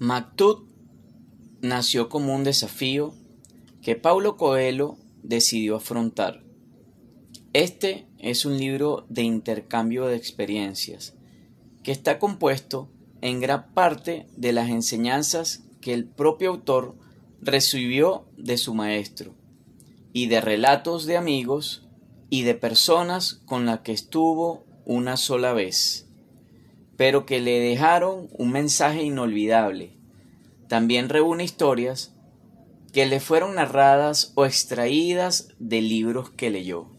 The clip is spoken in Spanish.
Mactut nació como un desafío que Paulo Coelho decidió afrontar. Este es un libro de intercambio de experiencias que está compuesto en gran parte de las enseñanzas que el propio autor recibió de su maestro y de relatos de amigos y de personas con las que estuvo una sola vez pero que le dejaron un mensaje inolvidable. También reúne historias que le fueron narradas o extraídas de libros que leyó.